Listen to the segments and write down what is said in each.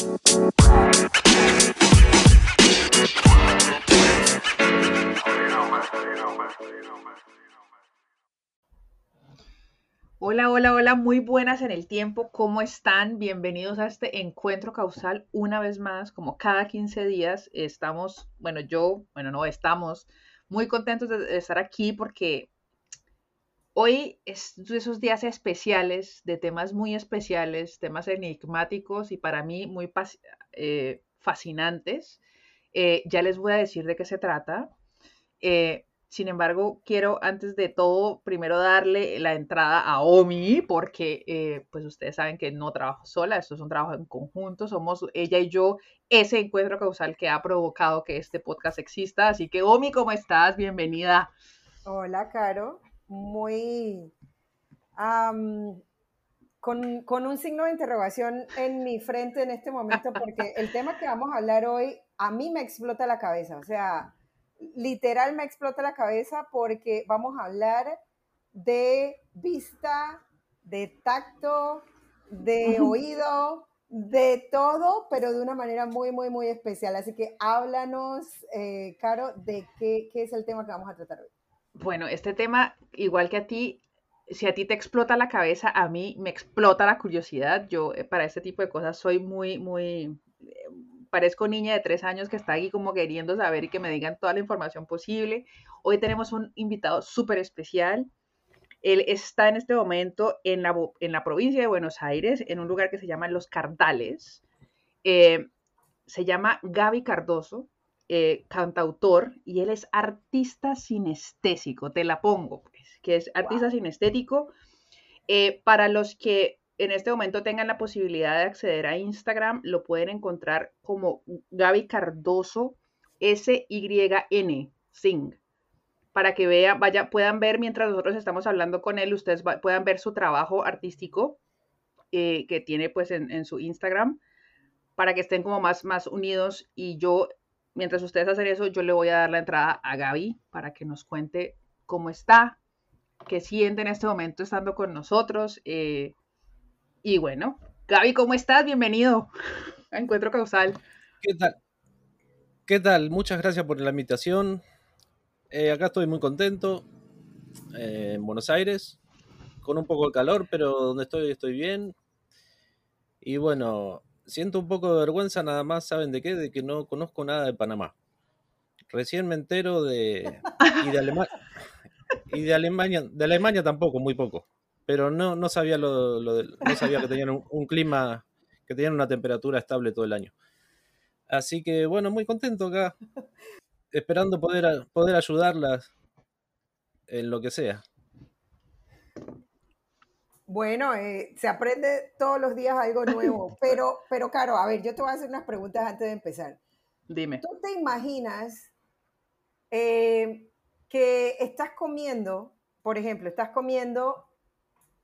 Hola, hola, hola, muy buenas en el tiempo, ¿cómo están? Bienvenidos a este encuentro causal una vez más, como cada 15 días estamos, bueno, yo, bueno, no, estamos muy contentos de estar aquí porque hoy es de esos días especiales, de temas muy especiales, temas enigmáticos y para mí muy eh, fascinantes. Eh, ya les voy a decir de qué se trata. Eh, sin embargo, quiero antes de todo primero darle la entrada a Omi, porque pues ustedes saben que no trabajo sola, esto es un trabajo en conjunto, somos ella y yo ese encuentro causal que ha provocado que este podcast exista. Así que Omi, ¿cómo estás? Bienvenida. Hola, Caro. Muy... con, con un signo de interrogación en mi frente en este momento, porque el tema que vamos a hablar hoy a mí me explota la cabeza. O sea, literal me explota la cabeza porque vamos a hablar de vista, de tacto, de oído, de todo, pero de una manera muy, muy, muy especial. Así que háblanos, eh, Caro, de qué, qué es el tema que vamos a tratar hoy. Bueno, este tema, igual que a ti, si a ti te explota la cabeza, a mí me explota la curiosidad. Yo eh, para este tipo de cosas soy muy, muy, parezco niña de tres años que está aquí como queriendo saber y que me digan toda la información posible. Hoy tenemos un invitado súper especial. Él está en este momento en la, en la, provincia de Buenos Aires, en un lugar que se llama Los Cardales. Eh, se llama Gaby Cardoso, eh, cantautor, y él es artista sinestésico, te la pongo, pues, que es artista sinestético. Eh, para los que en este momento tengan la posibilidad de acceder a Instagram, lo pueden encontrar como Gaby Cardoso S-Y-N, Sing. Para que vean, vaya, puedan ver mientras nosotros estamos hablando con él, ustedes puedan ver su trabajo artístico eh, que tiene pues en, su Instagram, para que estén como más, más unidos. Y yo, mientras ustedes hacen eso, yo le voy a dar la entrada a Gaby para que nos cuente cómo está, qué siente en este momento estando con nosotros. Eh, y bueno, Gaby, ¿cómo estás? Bienvenido a Encuentro Causal. ¿Qué tal? ¿Qué tal? Muchas gracias por la invitación. Eh, acá estoy muy contento eh, en Buenos Aires, con un poco de calor, pero donde estoy estoy bien. Y bueno, siento un poco de vergüenza nada más, ¿saben de qué? De que no conozco nada de Panamá. Recién me entero de... Y de, Alemania, y de Alemania, de Alemania tampoco, muy poco pero no, no sabía lo, no sabía que tenían un, clima, que tenían una temperatura estable todo el año. Así que bueno, muy contento acá, esperando poder, poder ayudarlas en lo que sea. Bueno, eh, se aprende todos los días algo nuevo, pero, pero claro, a ver, yo te voy a hacer unas preguntas antes de empezar. Dime. ¿Tú te imaginas eh, que estás comiendo, por ejemplo, estás comiendo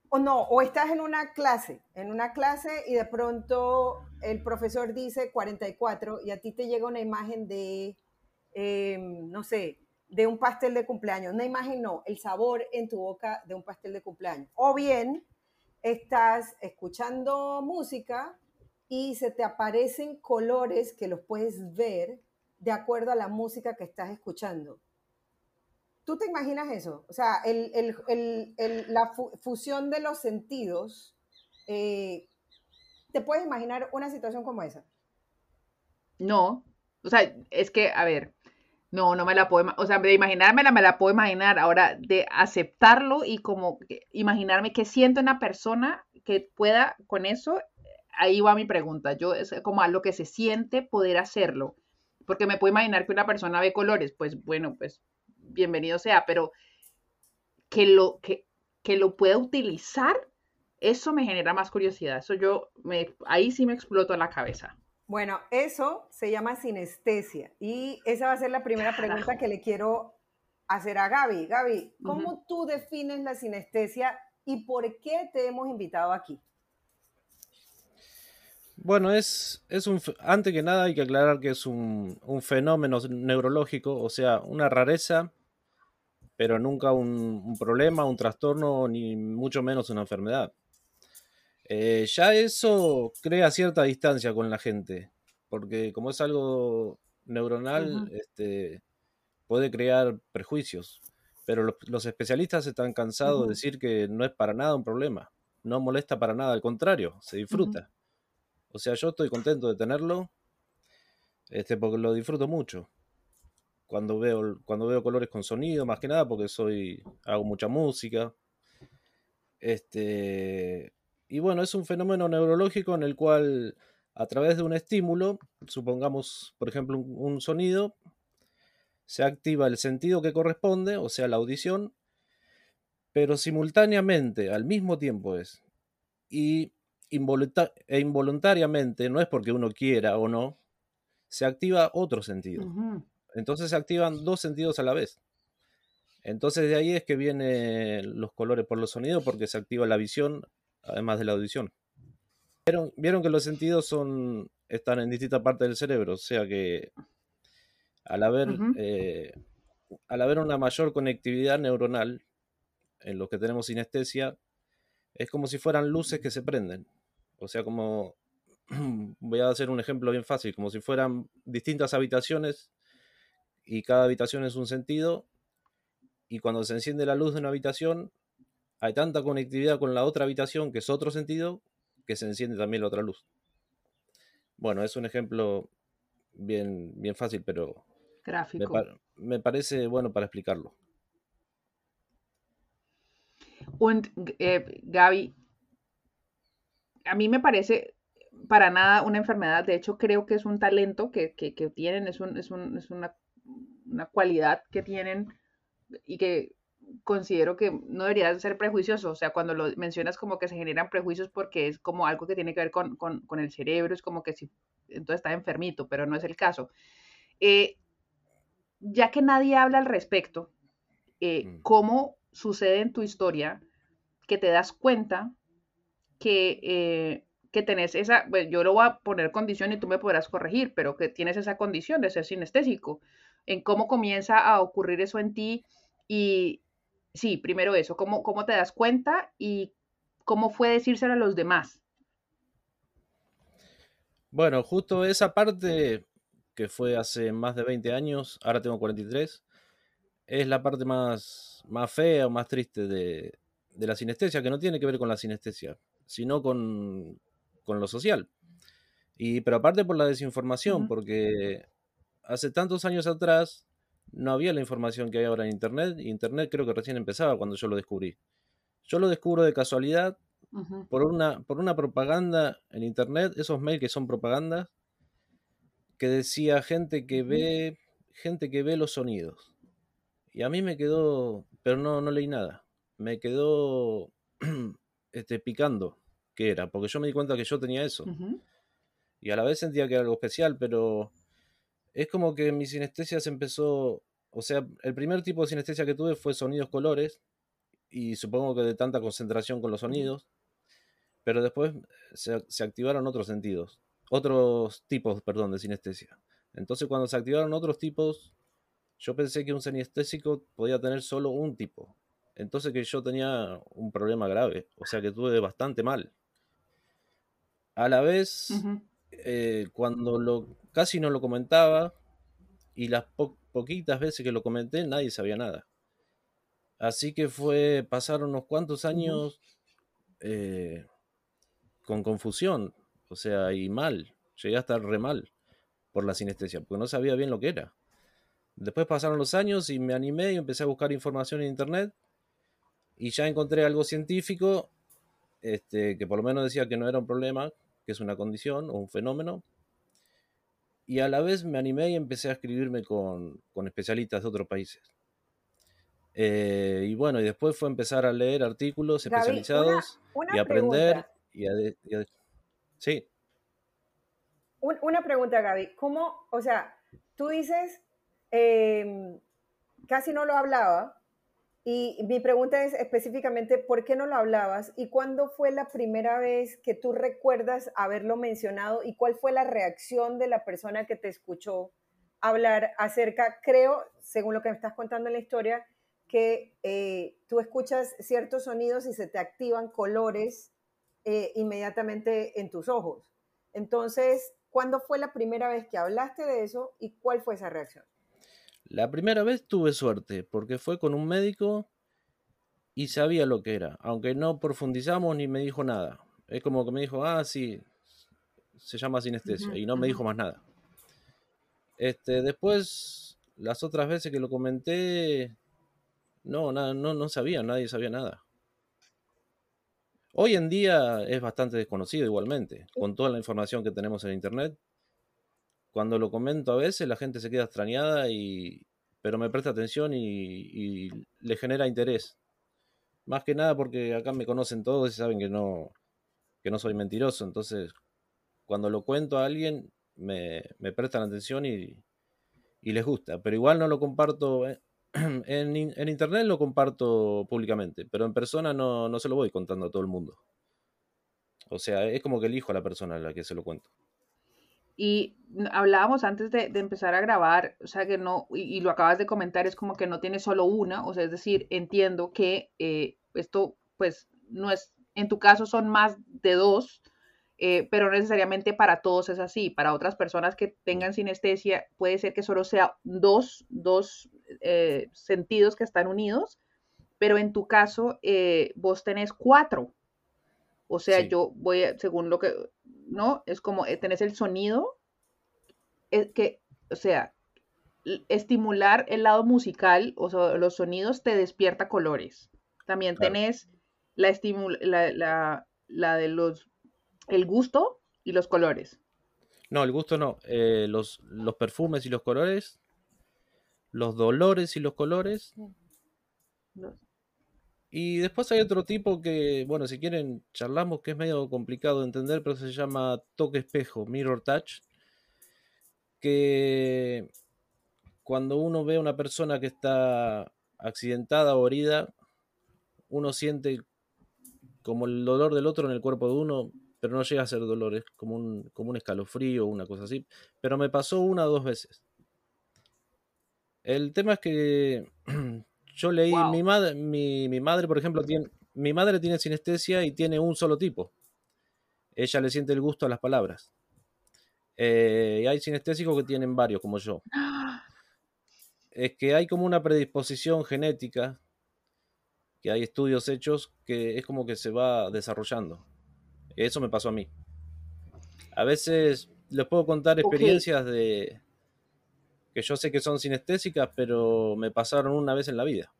o no, o estás en una clase, en una clase y de pronto el profesor dice 44 y a ti te llega una imagen de, em, no sé, de un pastel de cumpleaños. Una imagen no, el sabor en tu boca de un pastel de cumpleaños. O bien estás escuchando música y se te aparecen colores que los puedes ver de acuerdo a la música que estás escuchando. ¿Tú te imaginas eso? O sea, la fusión de los sentidos. Eh, ¿Te puedes imaginar una situación como esa? No. O sea, es que, a ver, no, no me la puedo, o sea, de imaginármela me la puedo imaginar. Ahora, de aceptarlo y como imaginarme qué siente una persona que pueda con eso, ahí va mi pregunta. Yo, es como a lo que se siente poder hacerlo. Porque me puedo imaginar que una persona ve colores, pues bueno, pues bienvenido sea, pero que lo, que, que lo pueda utilizar, eso me genera más curiosidad. Eso yo, me, ahí sí me exploto la cabeza. Bueno, eso se llama sinestesia y esa va a ser la primera pregunta que le quiero hacer a Gaby. Gaby, ¿cómo tú defines la sinestesia y por qué te hemos invitado aquí? Bueno, es, es un, antes que nada hay que aclarar que es un, un fenómeno neurológico, o sea, una rareza pero nunca un, problema, un trastorno, ni mucho menos una enfermedad. Eh, ya eso crea cierta distancia con la gente, porque como es algo neuronal, este, puede crear prejuicios. Pero los, especialistas están cansados de decir que no es para nada un problema, no molesta para nada, al contrario, se disfruta. O sea, yo estoy contento de tenerlo, este, porque lo disfruto mucho. Cuando veo, cuando veo colores con sonido, más que nada, porque soy, hago mucha música. Este, y bueno, es un fenómeno neurológico en el cual a través de un estímulo, supongamos, por ejemplo, un, sonido, se activa el sentido que corresponde, o sea, la audición, pero simultáneamente, al mismo tiempo es. Y e involuntariamente, no es porque uno quiera o no, se activa otro sentido. Entonces se activan dos sentidos a la vez. Entonces de ahí es que vienen los colores por los sonidos porque se activa la visión además de la audición. Vieron, que los sentidos son, están en distintas partes del cerebro, o sea que al haber, eh, al haber una mayor conectividad neuronal en los que tenemos sinestesia, es como si fueran luces que se prenden. O sea, como, voy a hacer un ejemplo bien fácil, como si fueran distintas habitaciones y cada habitación es un sentido y cuando se enciende la luz de una habitación hay tanta conectividad con la otra habitación que es otro sentido que se enciende también la otra luz. Bueno, es un ejemplo bien, bien fácil, pero Gráfico. Me, parece bueno para explicarlo. Und, eh, Gaby, a mí me parece para nada una enfermedad, de hecho creo que es un talento que, tienen, es, es, es una, una, cualidad que tienen y que considero que no debería ser prejuicioso, o sea, cuando lo mencionas como que se generan prejuicios porque es como algo que tiene que ver con, el cerebro, es como que si entonces está enfermito, pero no es el caso. Eh, ya que nadie habla al respecto, eh, mm. ¿cómo sucede en tu historia que te das cuenta que, eh, que tenés esa, pues yo lo voy a poner condición y tú me podrás corregir, pero que tienes esa condición de ser sinestésico? ¿En cómo comienza a ocurrir eso en ti? Y, sí, primero eso, ¿cómo, cómo te das cuenta y cómo fue decírselo a los demás? Bueno, justo esa parte que fue hace más de 20 años, ahora tengo 43, es la parte más, más fea o más triste de, la sinestesia, que no tiene que ver con la sinestesia, sino con, lo social. Y, pero aparte por la desinformación, porque hace tantos años atrás no había la información que hay ahora en Internet. Internet creo que recién empezaba cuando yo lo descubrí. Yo lo descubro de casualidad por, una, por una propaganda en Internet, esos mails que son propaganda, que decía gente que ve, gente que ve los sonidos. Y a mí me quedó, pero no, no leí nada. Me quedó este, picando que era, porque yo me di cuenta que yo tenía eso. Y a la vez sentía que era algo especial, pero es como que mi sinestesia se empezó, o sea, el primer tipo de sinestesia que tuve fue sonidos colores, y supongo que de tanta concentración con los sonidos, pero después se, activaron otros sentidos, otros tipos, perdón, de sinestesia. Entonces cuando se activaron otros tipos, yo pensé que un sinestésico podía tener solo un tipo. Entonces que yo tenía un problema grave, o sea que tuve bastante mal. A la vez, eh, cuando lo casi no lo comentaba y las poquitas veces que lo comenté nadie sabía nada. Así que fue pasar unos cuantos años eh, con confusión, o sea, y mal. Llegué a estar re mal por la sinestesia, porque no sabía bien lo que era. Después pasaron los años y me animé y empecé a buscar información en internet y ya encontré algo científico este, que por lo menos decía que no era un problema, que es una condición o un fenómeno. Y a la vez me animé y empecé a escribirme con, especialistas de otros países. Eh, y bueno, y después fue empezar a leer artículos especializados y aprender. Y sí. una pregunta, Gaby. ¿Cómo, o sea, tú dices, em, casi no lo hablaba, y mi pregunta es específicamente, ¿por qué no lo hablabas? ¿Y cuándo fue la primera vez que tú recuerdas haberlo mencionado? ¿Y cuál fue la reacción de la persona que te escuchó hablar acerca, creo, según lo que me estás contando en la historia, que eh, tú escuchas ciertos sonidos y se te activan colores eh, inmediatamente en tus ojos. Entonces, ¿cuándo fue la primera vez que hablaste de eso y cuál fue esa reacción? La primera vez tuve suerte porque fue con un médico y sabía lo que era, aunque no profundizamos ni me dijo nada. Es como que me dijo, ah, sí, se llama sinestesia y no me dijo más nada. Este, después, las otras veces que lo comenté, no, nada, no, no sabía, nadie sabía nada. Hoy en día es bastante desconocido igualmente, con toda la información que tenemos en internet. Cuando lo comento a veces la gente se queda extrañada y pero me presta atención y le genera interés. Más que nada porque acá me conocen todos y saben que no, que no soy mentiroso. Entonces, cuando lo cuento a alguien, me, prestan atención y, les gusta. Pero igual no lo comparto. Eh, en, en, internet lo comparto públicamente, pero en persona no, no se lo voy contando a todo el mundo. O sea, es como que elijo a la persona a la que se lo cuento. Y hablábamos antes de, empezar a grabar, o sea que no, y, lo acabas de comentar, es como que no tiene solo una, o sea, es decir, entiendo que eh, esto, pues, no es, en tu caso son más de dos, eh, pero no necesariamente para todos es así. Para otras personas que tengan sinestesia, puede ser que solo sea dos, dos eh, sentidos que están unidos, pero en tu caso, vos tenés cuatro. O sea, yo voy, a, según lo que, ¿no? Es como eh, tenés el sonido, es que, o sea, estimular el lado musical, o sea, los sonidos te despierta colores. También tenés la, la, la, de los, el gusto y los colores. No, el gusto no. Eh, los, los perfumes y los colores. Los dolores y los colores. Y después hay otro tipo que, bueno, si quieren charlamos, que es medio complicado de entender, pero se llama toque espejo, mirror touch, que cuando uno ve a una persona que está accidentada o herida, uno siente como el dolor del otro en el cuerpo de uno, pero no llega a ser dolor, es como un, como un escalofrío o una cosa así. Pero me pasó una o dos veces. El tema es que Yo leí, mi, madre, mi, madre, por ejemplo, tiene, mi madre tiene sinestesia y tiene un solo tipo. Ella le siente el gusto a las palabras. Eh, y hay sinestésicos que tienen varios, como yo. Es que hay como una predisposición genética, que hay estudios hechos, que es como que se va desarrollando. Eso me pasó a mí. A veces les puedo contar experiencias de, que yo sé que son sinestésicas, pero me pasaron una vez en la vida.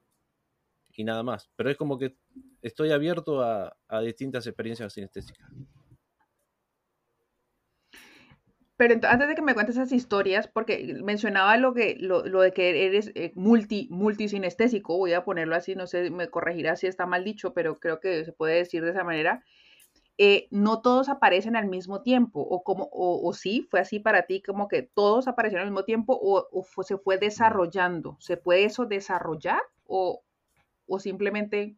Y nada más. Pero es como que estoy abierto a, distintas experiencias sinestésicas. Pero antes de que me cuentes esas historias, porque mencionaba lo que lo, de que eres eh, multi multisinestésico, voy a ponerlo así, no sé, me corregirá si está mal dicho, pero creo que se puede decir de esa manera. Eh, no todos aparecen al mismo tiempo, o como, o, sí, fue así para ti, como que todos aparecieron al mismo tiempo, o, se fue desarrollando. ¿Se puede eso desarrollar? O, simplemente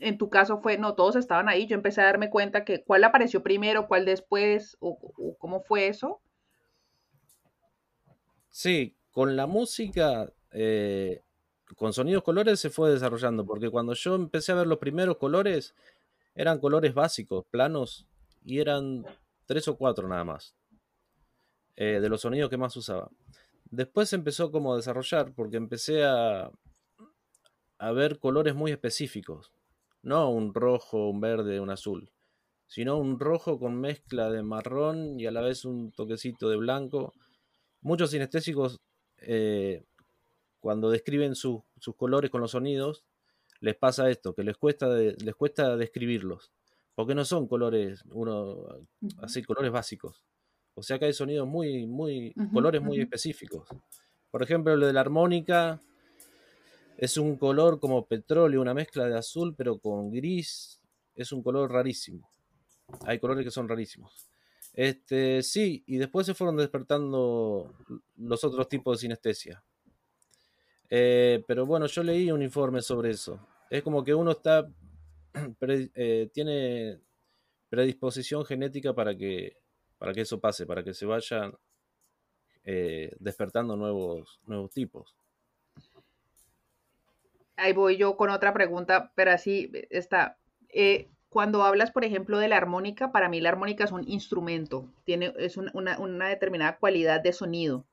en tu caso fue, no, todos estaban ahí, yo empecé a darme cuenta que cuál apareció primero, cuál después, o, cómo fue eso. Sí, con la música, eh, con sonidos colores se fue desarrollando, porque cuando yo empecé a ver los primeros colores, eran colores básicos, planos, y eran tres o cuatro nada más. Eh, de los sonidos que más usaba. Después empezó como a desarrollar, porque empecé a, a ver colores muy específicos. No un rojo, un verde, un azul, sino un rojo con mezcla de marrón y a la vez un toquecito de blanco. Muchos sinestésicos, eh, cuando describen sus colores con los sonidos, les pasa esto, que les cuesta, les cuesta describirlos, porque no son colores, uno, así, colores básicos. O sea que hay sonidos muy, muy, colores muy específicos. Por ejemplo, lo de la armónica es un color como petróleo, una mezcla de azul, pero con gris. Es un color rarísimo. Hay colores que son rarísimos. Este, sí, y después se fueron despertando los otros tipos de sinestesia. Eh, pero bueno, yo leí un informe sobre eso. Es como que uno está eh, tiene predisposición genética para que, para que eso pase, para que se vayan eh, despertando nuevos, nuevos tipos. Ahí voy yo con otra pregunta, pero así está. cuando hablas, por ejemplo, de la armónica, para mí la armónica es un instrumento, tiene, es una, una, determinada cualidad de sonido.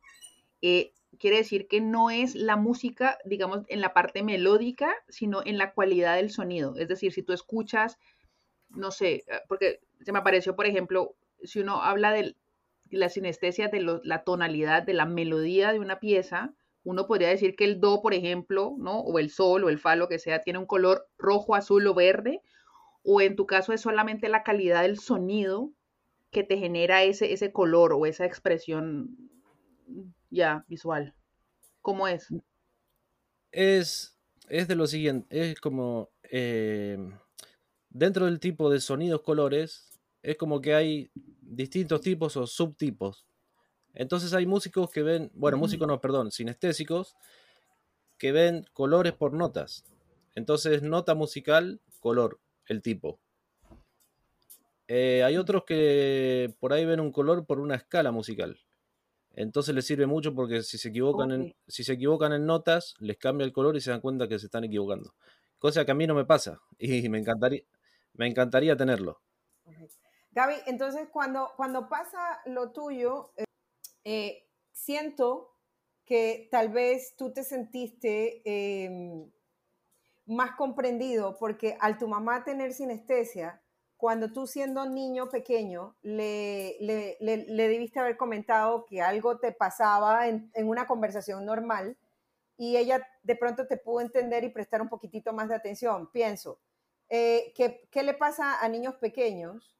Quiere decir que no es la música, digamos, en la parte melódica, sino en la cualidad del sonido. Es decir, si tú escuchas, no sé, eh, porque se me apareció, por ejemplo, si uno habla de la sinestesia de la tonalidad, de la melodía de una pieza, uno podría decir que el do, por ejemplo, ¿no? O el sol o el fa, lo que sea, tiene un color rojo, azul o verde, o en tu caso es solamente la calidad del sonido que te genera ese, ese color o esa expresión ya visual. ¿Cómo es? Es, es de lo siguiente, es como eh, dentro del tipo de sonidos colores, es como que hay distintos tipos o subtipos. Entonces hay músicos que ven, bueno, músicos no, perdón, sinestésicos, que ven colores por notas. Entonces, nota musical, color, el tipo. Eh, hay otros que por ahí ven un color por una escala musical. Entonces les sirve mucho porque si se equivocan en, si se equivocan en notas, les cambia el color y se dan cuenta que se están equivocando. Cosa que a mí no me pasa y me encantaría, me encantaría tenerlo. Gaby, entonces cuando, cuando pasa lo tuyo, eh, eh, siento que tal vez tú te sentiste em, más comprendido porque al tu mamá tener sinestesia, cuando tú siendo niño pequeño le, le, debiste haber comentado que algo te pasaba en, una conversación normal y ella de pronto te pudo entender y prestar un poquitito más de atención. Pienso, eh, ¿qué le pasa a niños pequeños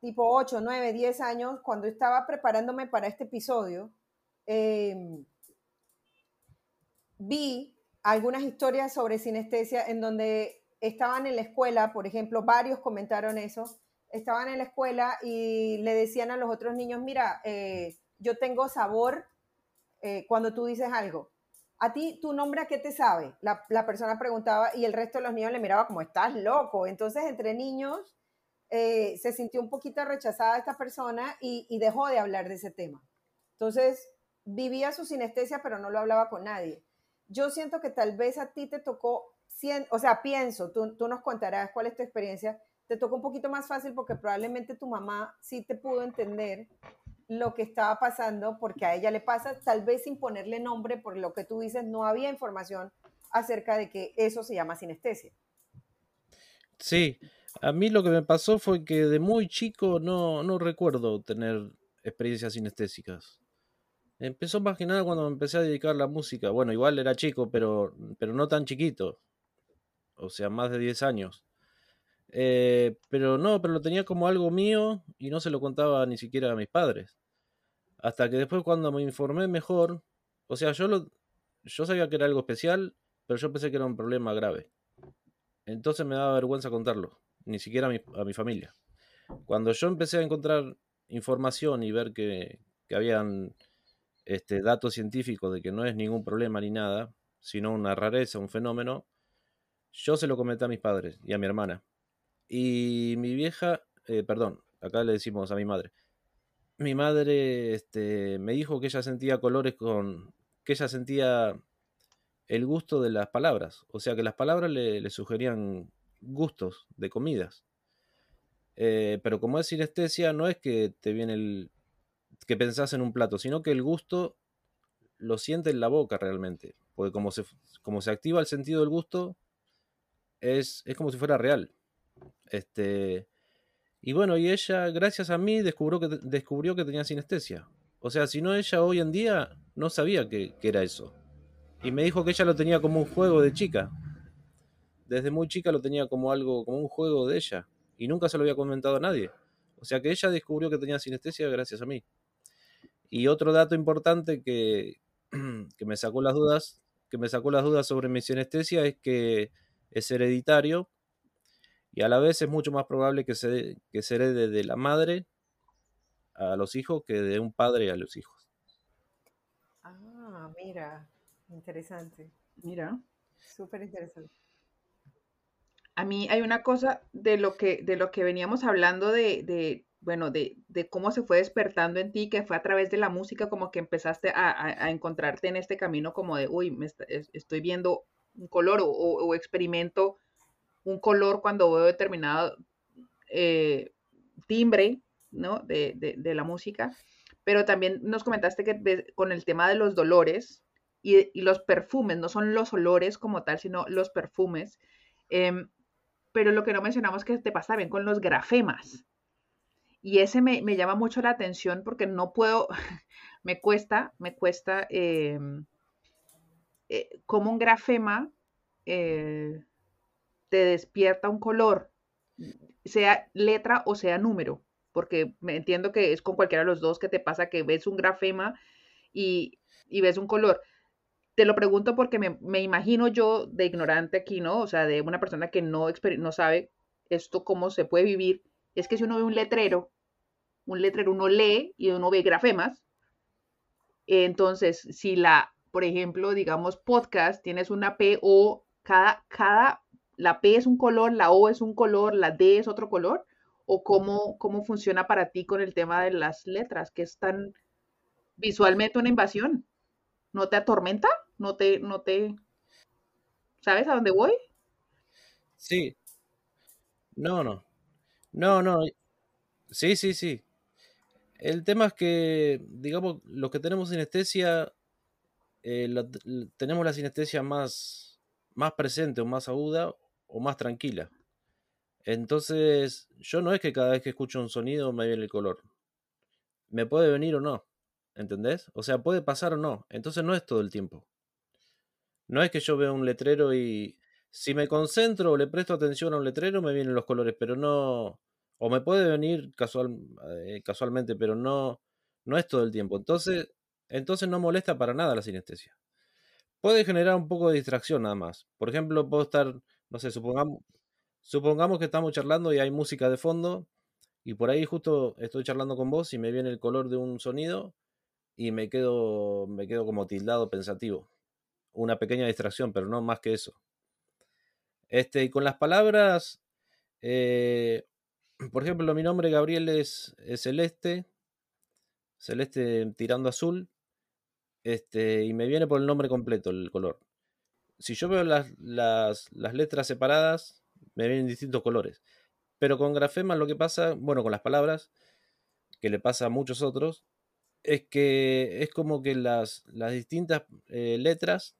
tipo 8, 9, 10 años, cuando estaba preparándome para este episodio, em, vi algunas historias sobre sinestesia en donde estaban en la escuela, por ejemplo, varios comentaron eso, estaban en la escuela y le decían a los otros niños, mira, eh, yo tengo sabor eh, cuando tú dices algo. ¿A ti tu nombre a qué te sabe? La, persona preguntaba y el resto de los niños le miraba como, estás loco. Entonces, entre niños eh, se sintió un poquito rechazada esta persona y, dejó de hablar de ese tema. Entonces, vivía su sinestesia, pero no lo hablaba con nadie. Yo siento que tal vez a ti te tocó, o sea, pienso, tú, tú nos contarás cuál es tu experiencia, te tocó un poquito más fácil porque probablemente tu mamá sí te pudo entender lo que estaba pasando, porque a ella le pasa, tal vez sin ponerle nombre, por lo que tú dices, no había información acerca de que eso se llama sinestesia. Sí, a mí lo que me pasó fue que de muy chico no, no recuerdo tener experiencias sinestésicas. Empezó más que nada cuando me empecé a dedicar a la música. Bueno, igual era chico, pero, pero no tan chiquito. O sea, más de 10 años. Eh, pero no, pero lo tenía como algo mío y no se lo contaba ni siquiera a mis padres. Hasta que después cuando me informé mejor, o sea, yo, lo, yo sabía que era algo especial, pero yo pensé que era un problema grave. Entonces me daba vergüenza contarlo ni siquiera a mi, familia. Cuando yo empecé a encontrar información y ver que, que habían este, datos científicos de que no es ningún problema ni nada, sino una rareza, un fenómeno, yo se lo comenté a mis padres y a mi hermana. Y mi vieja, eh, perdón, acá le decimos a mi madre. Mi madre este, me dijo que ella sentía colores con. que ella sentía el gusto de las palabras. O sea que las palabras le, sugerían gustos de comidas. Eh, pero como es sinestesia, no es que te viene el. que pensás en un plato, sino que el gusto lo siente en la boca realmente. Porque como se, como se activa el sentido del gusto, es, es como si fuera real. Este. Y bueno, y ella, gracias a mí, descubrió que, descubrió que tenía sinestesia. O sea, si no, ella hoy en día no sabía que, que era eso. Y me dijo que ella lo tenía como un juego de chica desde muy chica lo tenía como algo, como un juego de ella. Y nunca se lo había comentado a nadie. O sea que ella descubrió que tenía sinestesia gracias a mí. Y otro dato importante que, que me sacó las dudas, que me sacó las dudas sobre mi sinestesia es que es hereditario y a la vez es mucho más probable que se, que se herede de la madre a los hijos que de un padre a los hijos. Ah, mira, interesante. Mira. Súper interesante a mí hay una cosa de lo que, de lo que veníamos hablando de, bueno, de, cómo se fue despertando en ti, que fue a través de la música, como que empezaste a, encontrarte en este camino como de, uy, me estoy viendo un color o, experimento un color cuando veo determinado, eh, timbre, ¿no? De, de, la música, pero también nos comentaste que con el tema de los dolores y, y, los perfumes, no son los olores como tal, sino los perfumes. Em, pero lo que no mencionamos es que te pasa bien con los grafemas. Y ese me, me llama mucho la atención porque no puedo, me cuesta, me cuesta em, eh, como un grafema eh, te despierta un color, sea letra o sea número, porque me entiendo que es con cualquiera de los dos que te pasa que ves un grafema y, ves un color. Te lo pregunto porque me, imagino yo de ignorante aquí, ¿no? O sea, de una persona que no, no sabe esto cómo se puede vivir. Es que si uno ve un letrero, un letrero uno lee y uno ve grafemas. Entonces, si la, por ejemplo, digamos podcast, tienes una P o cada, cada la P es un color, la O es un color, la D es otro color? ¿O cómo, cómo funciona para ti con el tema de las letras, que es tan visualmente una invasión? ¿No te atormenta? ¿No te, no te... ¿Sabes a dónde voy? Sí. No, no. No, no. Sí, sí, sí. El tema es que, digamos, los que tenemos sinestesia, eh, tenemos la sinestesia más, más presente o más aguda o más tranquila. Entonces, yo no es que cada vez que escucho un sonido me viene el color. Me puede venir o no. ¿Entendés? O sea, puede pasar o no. Entonces no es todo el tiempo. No es que yo vea un letrero y si me concentro o le presto atención a un letrero me vienen los colores, pero no... O me puede venir casual, eh, casualmente, pero no, no es todo el tiempo. Entonces, entonces no molesta para nada la sinestesia. Puede generar un poco de distracción nada más. Por ejemplo, puedo estar no sé, supongamos, supongamos que estamos charlando y hay música de fondo y por ahí justo estoy charlando con vos y me viene el color de un sonido y me quedo, me quedo como tildado pensativo. Una pequeña distracción, pero no más que eso. Este, y con las palabras, eh, por ejemplo, mi nombre Gabriel es, celeste, celeste tirando azul, este, y me viene por el nombre completo el color si yo veo las, letras separadas, me vienen distintos colores. Pero con grafemas lo que pasa, bueno, con las palabras, que le pasa a muchos otros, es que es como que las, las distintas eh, letras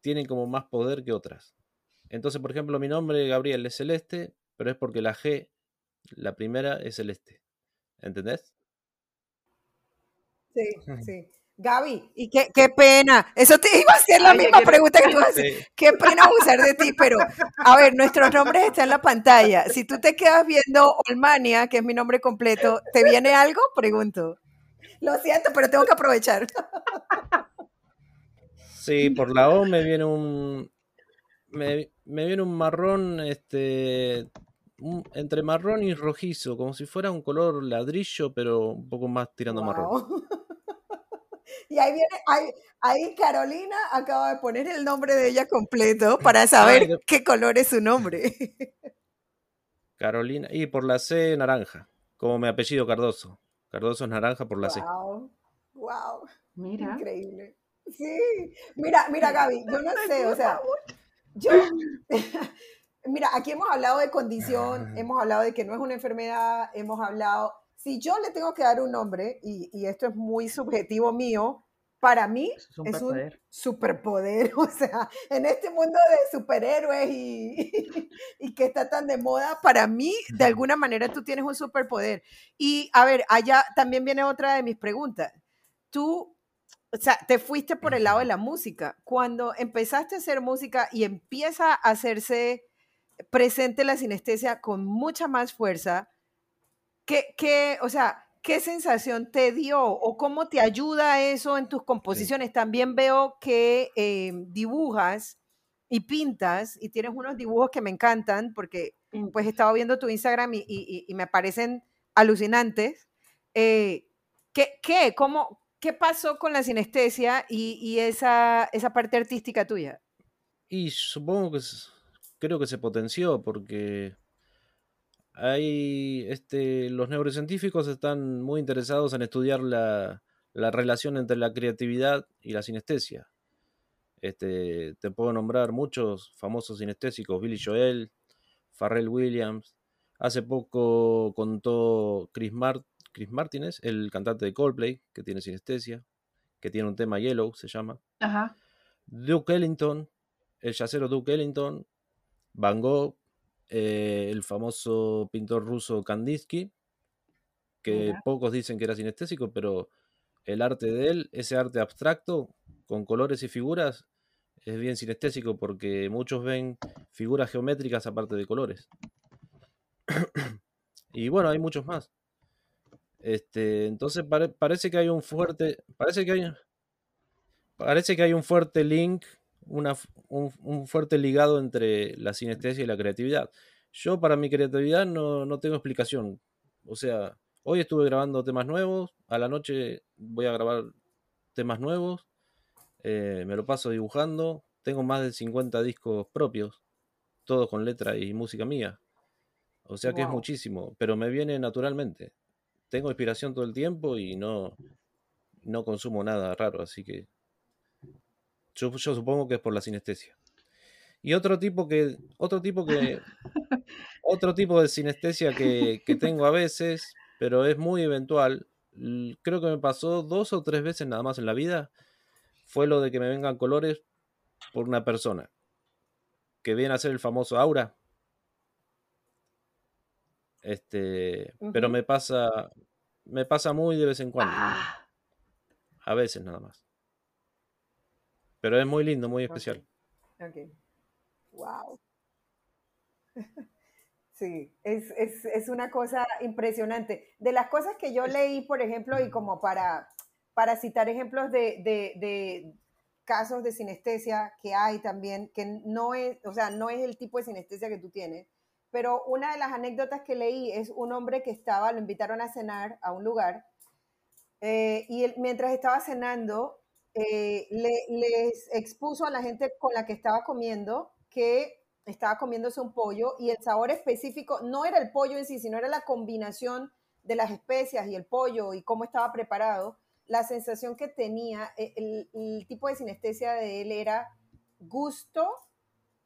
tienen como más poder que otras. Entonces, por ejemplo, mi nombre, Gabriel, es celeste, pero es porque la G, la primera, es celeste. ¿Entendés? Sí, sí. Gaby, y qué, qué, pena. Eso te iba a hacer la misma pregunta que tú haces. Qué pena abusar de ti, pero a ver, nuestros nombres están en la pantalla. Si tú te quedas viendo Olmania, que es mi nombre completo, ¿te viene algo? Pregunto. Lo siento, pero tengo que aprovechar. Sí, por la O me viene un. Me, viene un marrón, este. entre marrón y rojizo, como si fuera un color ladrillo, pero un poco más tirando marrón. Y ahí viene, ahí, Carolina acaba de poner el nombre de ella completo para saber qué color es su nombre. Carolina, y por la C naranja, como mi apellido Cardoso. Cardoso es naranja por la C. Wow, Mira. Increíble. Sí, mira, mira Gaby, yo no sé, o sea, yo, mira, aquí hemos hablado de condición, hemos hablado de que no es una enfermedad, hemos hablado, si yo le tengo que dar un nombre, y, esto es muy subjetivo mío, para mí es un, superpoder. O sea, en este mundo de superhéroes y, y, que está tan de moda, para mí, de alguna manera, tú tienes un superpoder. Y a ver, allá también viene otra de mis preguntas. Tú, o sea, te fuiste por el lado de la música. Cuando empezaste a hacer música y empieza a hacerse presente la sinestesia con mucha más fuerza, ¿Qué, o sea, qué sensación te dio o cómo te ayuda eso en tus composiciones? También veo que eh, dibujas y pintas y tienes unos dibujos que me encantan porque pues he estado viendo tu Instagram y, me parecen alucinantes. Eh, ¿qué, qué, cómo, ¿Qué pasó con la sinestesia y, esa, esa parte artística tuya? Y supongo que creo que se potenció porque hay, este, los neurocientíficos están muy interesados en estudiar la, relación entre la creatividad y la sinestesia. Este, te puedo nombrar muchos famosos sinestésicos, Billy Joel, Pharrell Williams, Hace poco contó Chris, Chris Martínez, el cantante de Coldplay, que tiene sinestesia, que tiene un tema Yellow, se llama. Ajá. Duke Ellington, el yacero Duke Ellington, Van Gogh, eh, el famoso pintor ruso Kandinsky, que pocos dicen que era sinestésico, pero el arte de él, ese arte abstracto, con colores y figuras, es bien sinestésico porque muchos ven figuras geométricas aparte de colores. y bueno, hay muchos más. Este, entonces parece que hay un fuerte, parece que hay, parece que hay un fuerte link, una, un, fuerte ligado entre la sinestesia y la creatividad. Yo para mi creatividad no, no tengo explicación. O sea, hoy estuve grabando temas nuevos, a la noche voy a grabar temas nuevos, eh, me lo paso dibujando, tengo más de 50 discos propios, todos con letra y música mía. O sea que es muchísimo, pero me viene naturalmente. Tengo inspiración todo el tiempo y no, no consumo nada raro, así que yo, supongo que es por la sinestesia. Y otro tipo que, otro tipo que, otro tipo de sinestesia que, que tengo a veces, pero es muy eventual, creo que me pasó dos o tres veces nada más en la vida, fue lo de que me vengan colores por una persona que viene a ser el famoso aura. Este, pero me pasa, me pasa muy de vez en cuando. Ah. A veces nada más. Pero es muy lindo, muy especial. Okay. Wow. Sí, es, es, es, una cosa impresionante. De las cosas que yo leí, por ejemplo, y como para, para citar ejemplos de, de, de casos de sinestesia que hay también, que no es, o sea, no es el tipo de sinestesia que tú tienes, pero una de las anécdotas que leí es un hombre que estaba, lo invitaron a cenar a un lugar, eh, y él, mientras estaba cenando, eh, le, les expuso a la gente con la que estaba comiendo que estaba comiéndose un pollo y el sabor específico no era el pollo en sí, sino era la combinación de las especias y el pollo y cómo estaba preparado. La sensación que tenía, e, el, tipo de sinestesia de él era gusto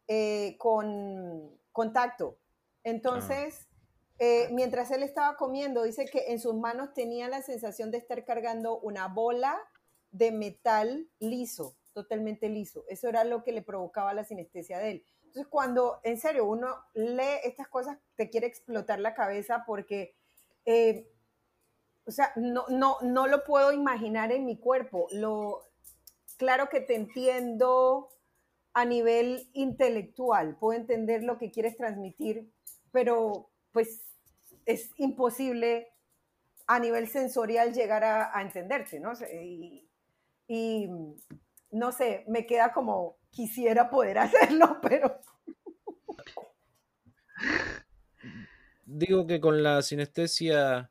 eh, con contacto. Entonces, eh, mientras él estaba comiendo, dice que en sus manos tenía la sensación de estar cargando una bola de metal liso, totalmente liso. Eso era lo que le provocaba la sinestesia de él. Entonces, cuando en serio uno lee estas cosas, te quiere explotar la cabeza porque, eh, o sea, no, no, no lo puedo imaginar en mi cuerpo. Claro que te entiendo a nivel intelectual, puedo entender lo que quieres transmitir, pero pues es imposible a nivel sensorial llegar a, entenderte, ¿no? Y no sé, me queda como quisiera poder hacerlo, pero... Digo que con la sinestesia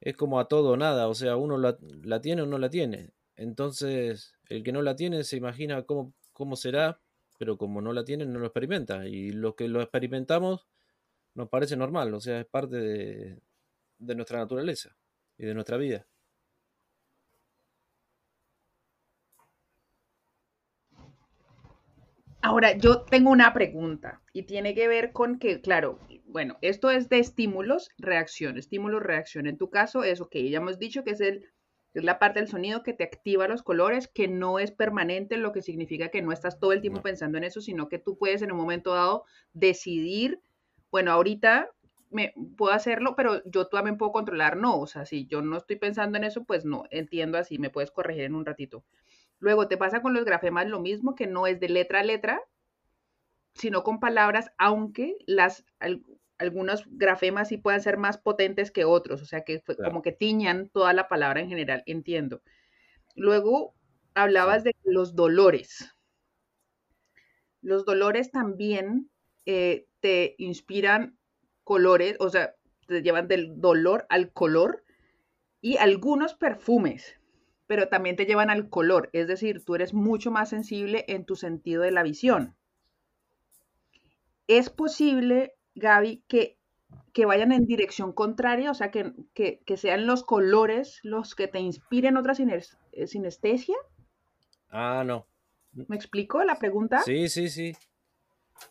es como a todo o nada, o sea, uno la, tiene o no la tiene. Entonces, el que no la tiene se imagina cómo, cómo será, pero como no la tiene, no lo experimenta. Y los que lo experimentamos nos parece normal, o sea, es parte de nuestra naturaleza y de nuestra vida. Ahora, yo tengo una pregunta y tiene que ver con que, claro, bueno, esto es de estímulos, reacción, estímulo, reacción. En tu caso es, ok, ya hemos dicho que es, el, es la parte del sonido que te activa los colores, que no es permanente, lo que significa que no estás todo el tiempo pensando en eso, sino que tú puedes en un momento dado decidir, bueno, ahorita me puedo hacerlo, pero yo también puedo controlar, no, o sea, si yo no estoy pensando en eso, pues no, entiendo así, me puedes corregir en un ratito. Luego te pasa con los grafemas lo mismo, que no es de letra a letra, sino con palabras, aunque las algunos grafemas sí pueden ser más potentes que otros, o sea que como que tiñan toda la palabra en general, entiendo. Luego hablabas de los dolores. Los dolores también eh, te inspiran colores, o sea, te llevan del dolor al color y algunos perfumes pero también te llevan al color, es decir, tú eres mucho más sensible en tu sentido de la visión. Es posible, Gaby, que, que vayan en dirección contraria, o sea, que, que, sean los colores los que te inspiren otra eh, sinestesia. Ah, no. ¿Me explico la pregunta? Sí, sí, sí.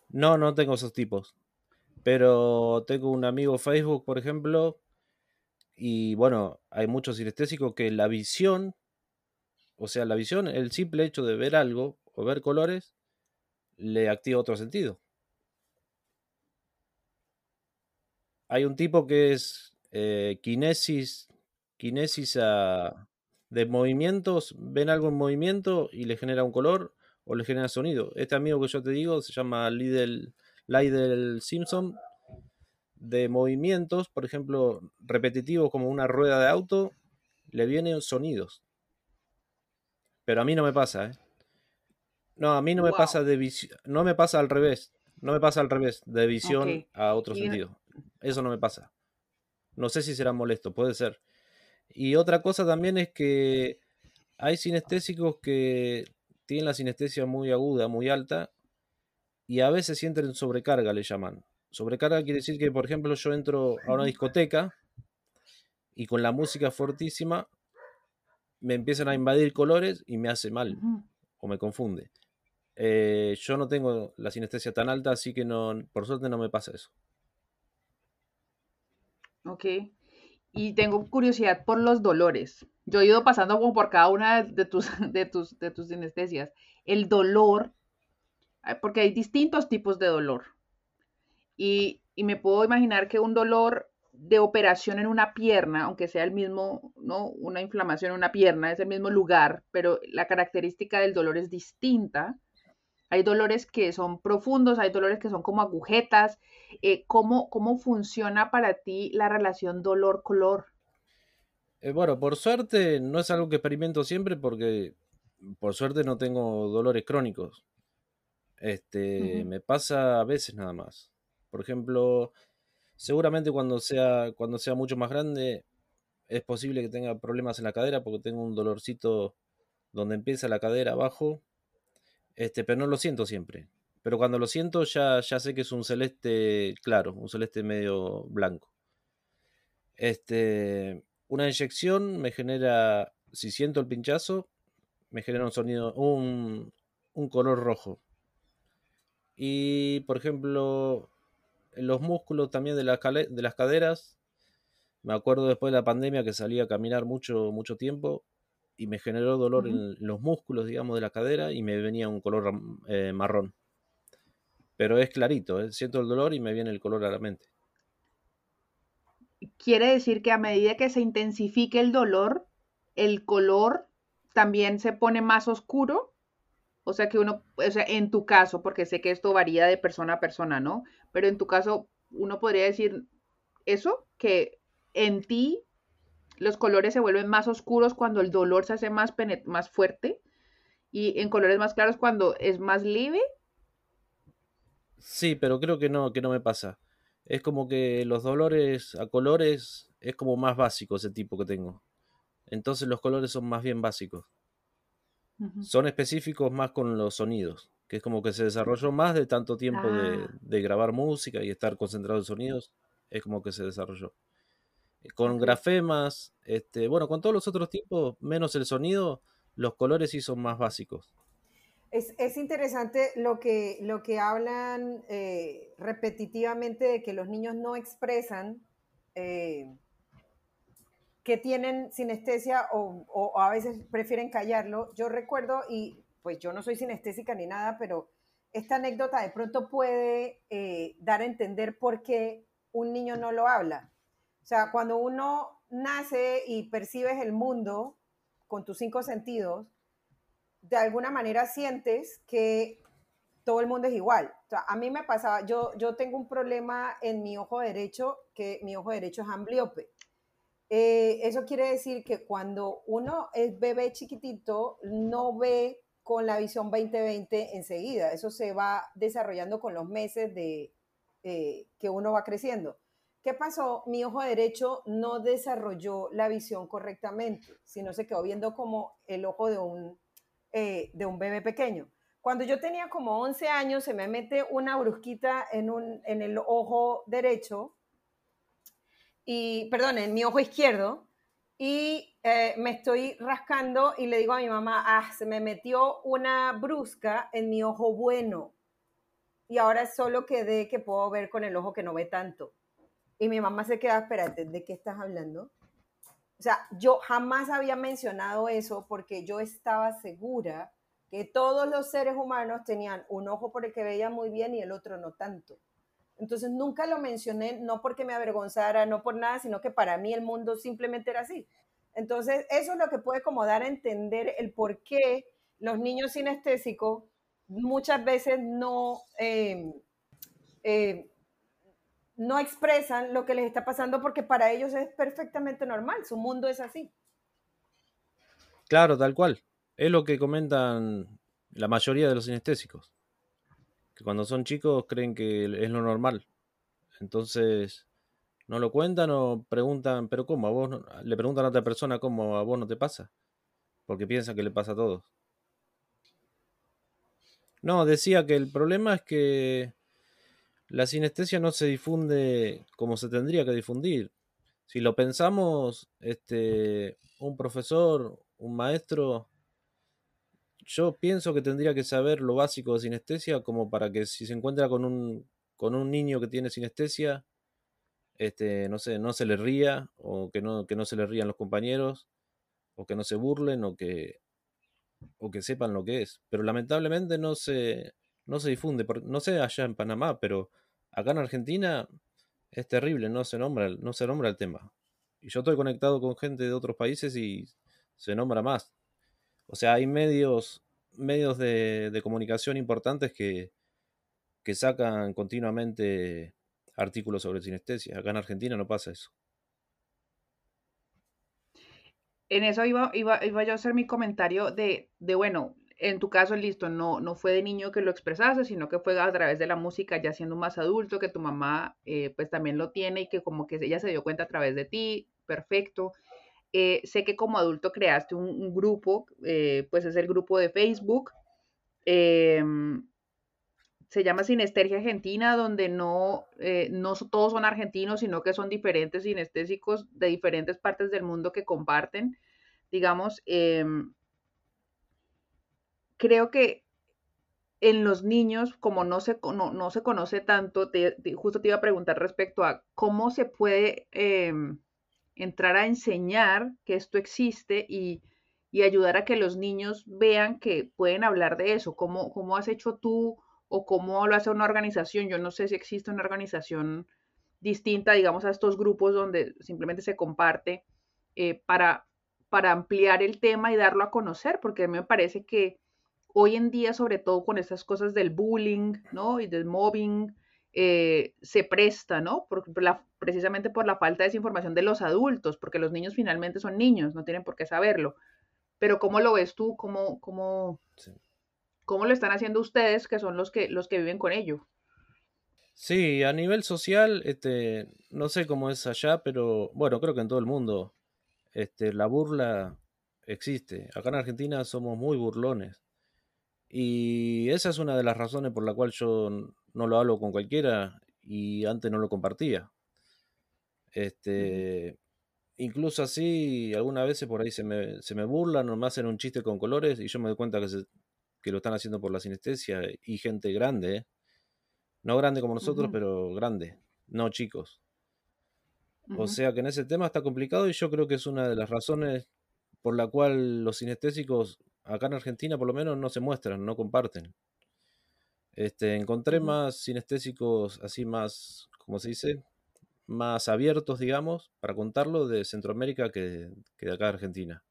No, no tengo esos tipos. Pero tengo un amigo Facebook, por ejemplo, y bueno, hay muchos sinestésicos que la visión, o sea, la visión, el simple hecho de ver algo o ver colores, le activa otro sentido. Hay un tipo que es eh, kinesis, kinesis de movimientos, ven algo en movimiento y le genera un color o le genera sonido. Este amigo que yo te digo se llama Lidl, Lidl Simpson, de movimientos, por ejemplo, repetitivos como una rueda de auto, le vienen sonidos. Pero a mí no me pasa, ¿eh? No, a mí no me pasa de visión, no me pasa al revés, no me pasa al revés, de visión a otro sentido. Eso no me pasa. No sé si será molesto, puede ser. Y otra cosa también es que hay sinestésicos que tienen la sinestesia muy aguda, muy alta, y a veces sienten sobrecarga, le llaman. Sobrecarga quiere decir que, por ejemplo, yo entro a una discoteca y con la música fortísima me empiezan a invadir colores y me hace mal o me confunde. Eh, yo no tengo la sinestesia tan alta, así que no, por suerte no me pasa eso. Ok. Y tengo curiosidad por los dolores. Yo he ido pasando como por cada una de tus, de tus, de tus sinestesias. El dolor, porque hay distintos tipos de dolor. Y, y me puedo imaginar que un dolor de operación en una pierna, aunque sea el mismo, ¿no? Una inflamación en una pierna, es el mismo lugar, pero la característica del dolor es distinta. Hay dolores que son profundos, hay dolores que son como agujetas. Eh, ¿cómo, ¿Cómo funciona para ti la relación dolor-color? Eh, bueno, por suerte no es algo que experimento siempre porque por suerte no tengo dolores crónicos. Este, me pasa a veces nada más. Por ejemplo, seguramente cuando sea, cuando sea mucho más grande es posible que tenga problemas en la cadera porque tengo un dolorcito donde empieza la cadera abajo este, pero no lo siento siempre. Pero cuando lo siento ya, ya sé que es un celeste claro, un celeste medio blanco. Este, una inyección me genera, si siento el pinchazo, me genera un sonido, un, un color rojo. Y por ejemplo, los músculos también de, de las caderas, me acuerdo después de la pandemia que salí a caminar mucho, mucho tiempo y me generó dolor en los músculos, digamos, de la cadera y me venía un color eh, marrón. Pero es clarito, ¿eh? siento el dolor y me viene el color a la mente. Quiere decir que a medida que se intensifique el dolor, el color también se pone más oscuro. O sea que uno, o sea, en tu caso, porque sé que esto varía de persona a persona, ¿no? Pero en tu caso, uno podría decir eso, que en ti los colores se vuelven más oscuros cuando el dolor se hace más, más fuerte y en colores más claros cuando es más leve. Sí, pero creo que no, que no me pasa. Es como que los dolores a colores es como más básico ese tipo que tengo. Entonces los colores son más bien básicos. Son específicos más con los sonidos, que es como que se desarrolló más de tanto tiempo de, ah. de, grabar música y estar concentrado en sonidos. Es como que se desarrolló con grafemas, este, bueno, con todos los otros tipos, menos el sonido, los colores sí son más básicos. Es, interesante lo que, lo que hablan eh, repetitivamente de que los niños no expresan eh, que tienen sinestesia o, a veces prefieren callarlo. Yo recuerdo, y pues yo no soy sinestésica ni nada, pero esta anécdota de pronto puede eh, dar a entender por qué un niño no lo habla. O sea, cuando uno nace y percibes el mundo con tus cinco sentidos, de alguna manera sientes que todo el mundo es igual. A mí me pasaba, yo, yo tengo un problema en mi ojo derecho, que mi ojo derecho es ambliope. Eh, eso quiere decir que cuando uno es bebé chiquitito, no ve con la visión 2020 enseguida. Eso se va desarrollando con los meses de eh, que uno va creciendo. ¿Qué pasó? Mi ojo derecho no desarrolló la visión correctamente, sino se quedó viendo como el ojo de un, eh, de un bebé pequeño. Cuando yo tenía como 11 años, se me mete una brusquita en, un, en el ojo derecho, y, perdón, en mi ojo izquierdo, y eh, me estoy rascando y le digo a mi mamá, ah, se me metió una brusca en mi ojo bueno. y ahora solo quedé que puedo ver con el ojo que no ve tanto. Y mi mamá se queda, espérate, ¿de qué estás hablando? O sea, yo jamás había mencionado eso porque yo estaba segura que todos los seres humanos tenían un ojo por el que veía muy bien y el otro no tanto. Entonces nunca lo mencioné, no porque me avergonzara, no por nada, sino que para mí el mundo simplemente era así. Entonces eso es lo que puede como dar a entender el por qué los niños sinestésicos muchas veces no, eh, eh, no expresan lo que les está pasando porque para ellos es perfectamente normal, su mundo es así. Claro, tal cual. Es lo que comentan la mayoría de los sinestésicos. Cuando son chicos creen que es lo normal. Entonces no lo cuentan o preguntan, pero ¿cómo? ¿A vos Le preguntan a otra persona cómo a vos no te pasa. Porque piensan que le pasa a todos. No, decía que el problema es que la sinestesia no se difunde como se tendría que difundir. Si lo pensamos, este, un profesor, un maestro, yo pienso que tendría que saber lo básico de sinestesia como para que si se encuentra con un, con un niño que tiene sinestesia, este, no sé, no se le ría o que no, que no se le rían los compañeros o que no se burlen o que o que sepan lo que es. Pero lamentablemente no se, no se difunde. No sé allá en Panamá, pero acá en Argentina es terrible, no se nombra, no se nombra el tema. Y yo estoy conectado con gente de otros países y se nombra más. O sea, hay medios, medios de, comunicación importantes que, que sacan continuamente artículos sobre sinestesia. Acá en Argentina no pasa eso. en eso iba, iba, iba yo a hacer mi comentario de, de, bueno, en tu caso, listo, no, no fue de niño que lo expresase, sino que fue a través de la música, ya siendo más adulto, que tu mamá eh, pues también lo tiene y que como que ella se dio cuenta a través de ti, perfecto. Eh, sé que como adulto creaste un, grupo, eh, pues es el grupo de Facebook. Em, se llama Sinestergia Argentina, donde no, no todos son argentinos, sino que son diferentes sinestésicos de diferentes partes del mundo que comparten digamos, em, creo que en los niños, como no se, no, se conoce tanto, justo te iba a preguntar respecto a cómo se puede em, entrar a enseñar que esto existe y, ayudar a que los niños vean que pueden hablar de eso. ¿Cómo, ¿Cómo has hecho tú o cómo lo hace una organización? Yo no sé si existe una organización distinta, digamos, a estos grupos donde simplemente se comparte eh, para, para ampliar el tema y darlo a conocer, porque a mí me parece que hoy en día, sobre todo con estas cosas del bullying, ¿no? Y del mobbing, eh, se presta, ¿no? precisamente por la falta de desinformación de los adultos, porque los niños finalmente son niños, no tienen por qué saberlo. Pero ¿cómo lo ves tú? ¿Cómo, cómo, cómo lo están haciendo ustedes, que son los que, los que viven con ello? Sí, a nivel social, este, no sé cómo es allá, pero bueno, creo que en todo el mundo este, la burla existe. Acá en Argentina somos muy burlones. Y esa es una de las razones por la cual yo no lo hablo con cualquiera y antes no lo compartía. Este, incluso así, algunas veces por ahí se me, se me burlan o me hacen un chiste con colores y yo me doy cuenta que, que lo están haciendo por la sinestesia y gente grande, ¿eh? no grande como nosotros, pero grande, no chicos. O sea que en ese tema está complicado y yo creo que es una de las razones por la cual los sinestésicos acá en Argentina por lo menos no se muestran, no comparten. Este, encontré más sinestésicos así más, ¿cómo se dice? Más abiertos, digamos, para contarlo de Centroamérica que, de acá de Argentina.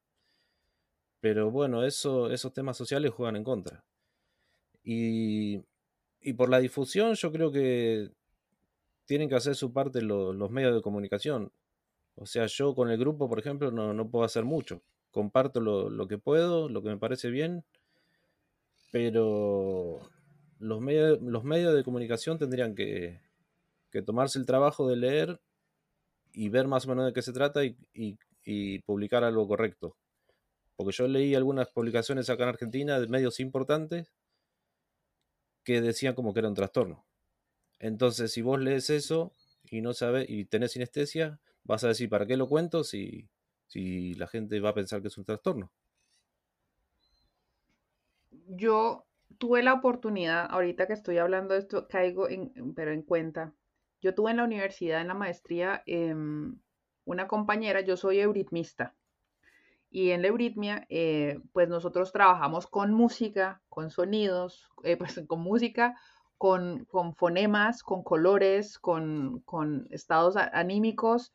Pero bueno, eso, esos temas sociales juegan en contra. Y, y por la difusión yo creo que tienen que hacer su parte los medios de comunicación. O sea, yo con el grupo, por ejemplo, no, puedo hacer mucho. Comparto lo, que puedo, lo que me parece bien, pero los medios, los medios de comunicación tendrían que, tomarse el trabajo de leer y ver más o menos de qué se trata y, y, publicar algo correcto. Porque yo leí algunas publicaciones acá en Argentina de medios importantes que decían como que era un trastorno. Entonces, si vos lees eso y no sabes y tenés sinestesia, vas a decir, ¿para qué lo cuento si, la gente va a pensar que es un trastorno? Yo tuve la oportunidad, ahorita que estoy hablando de esto, caigo en, pero en cuenta. Yo tuve en la universidad, en la maestría, em, una compañera, yo soy euritmista. Y en la euritmia, eh, pues nosotros trabajamos con música, con sonidos, eh, pues con música, con, con fonemas, con colores, con, con estados anímicos.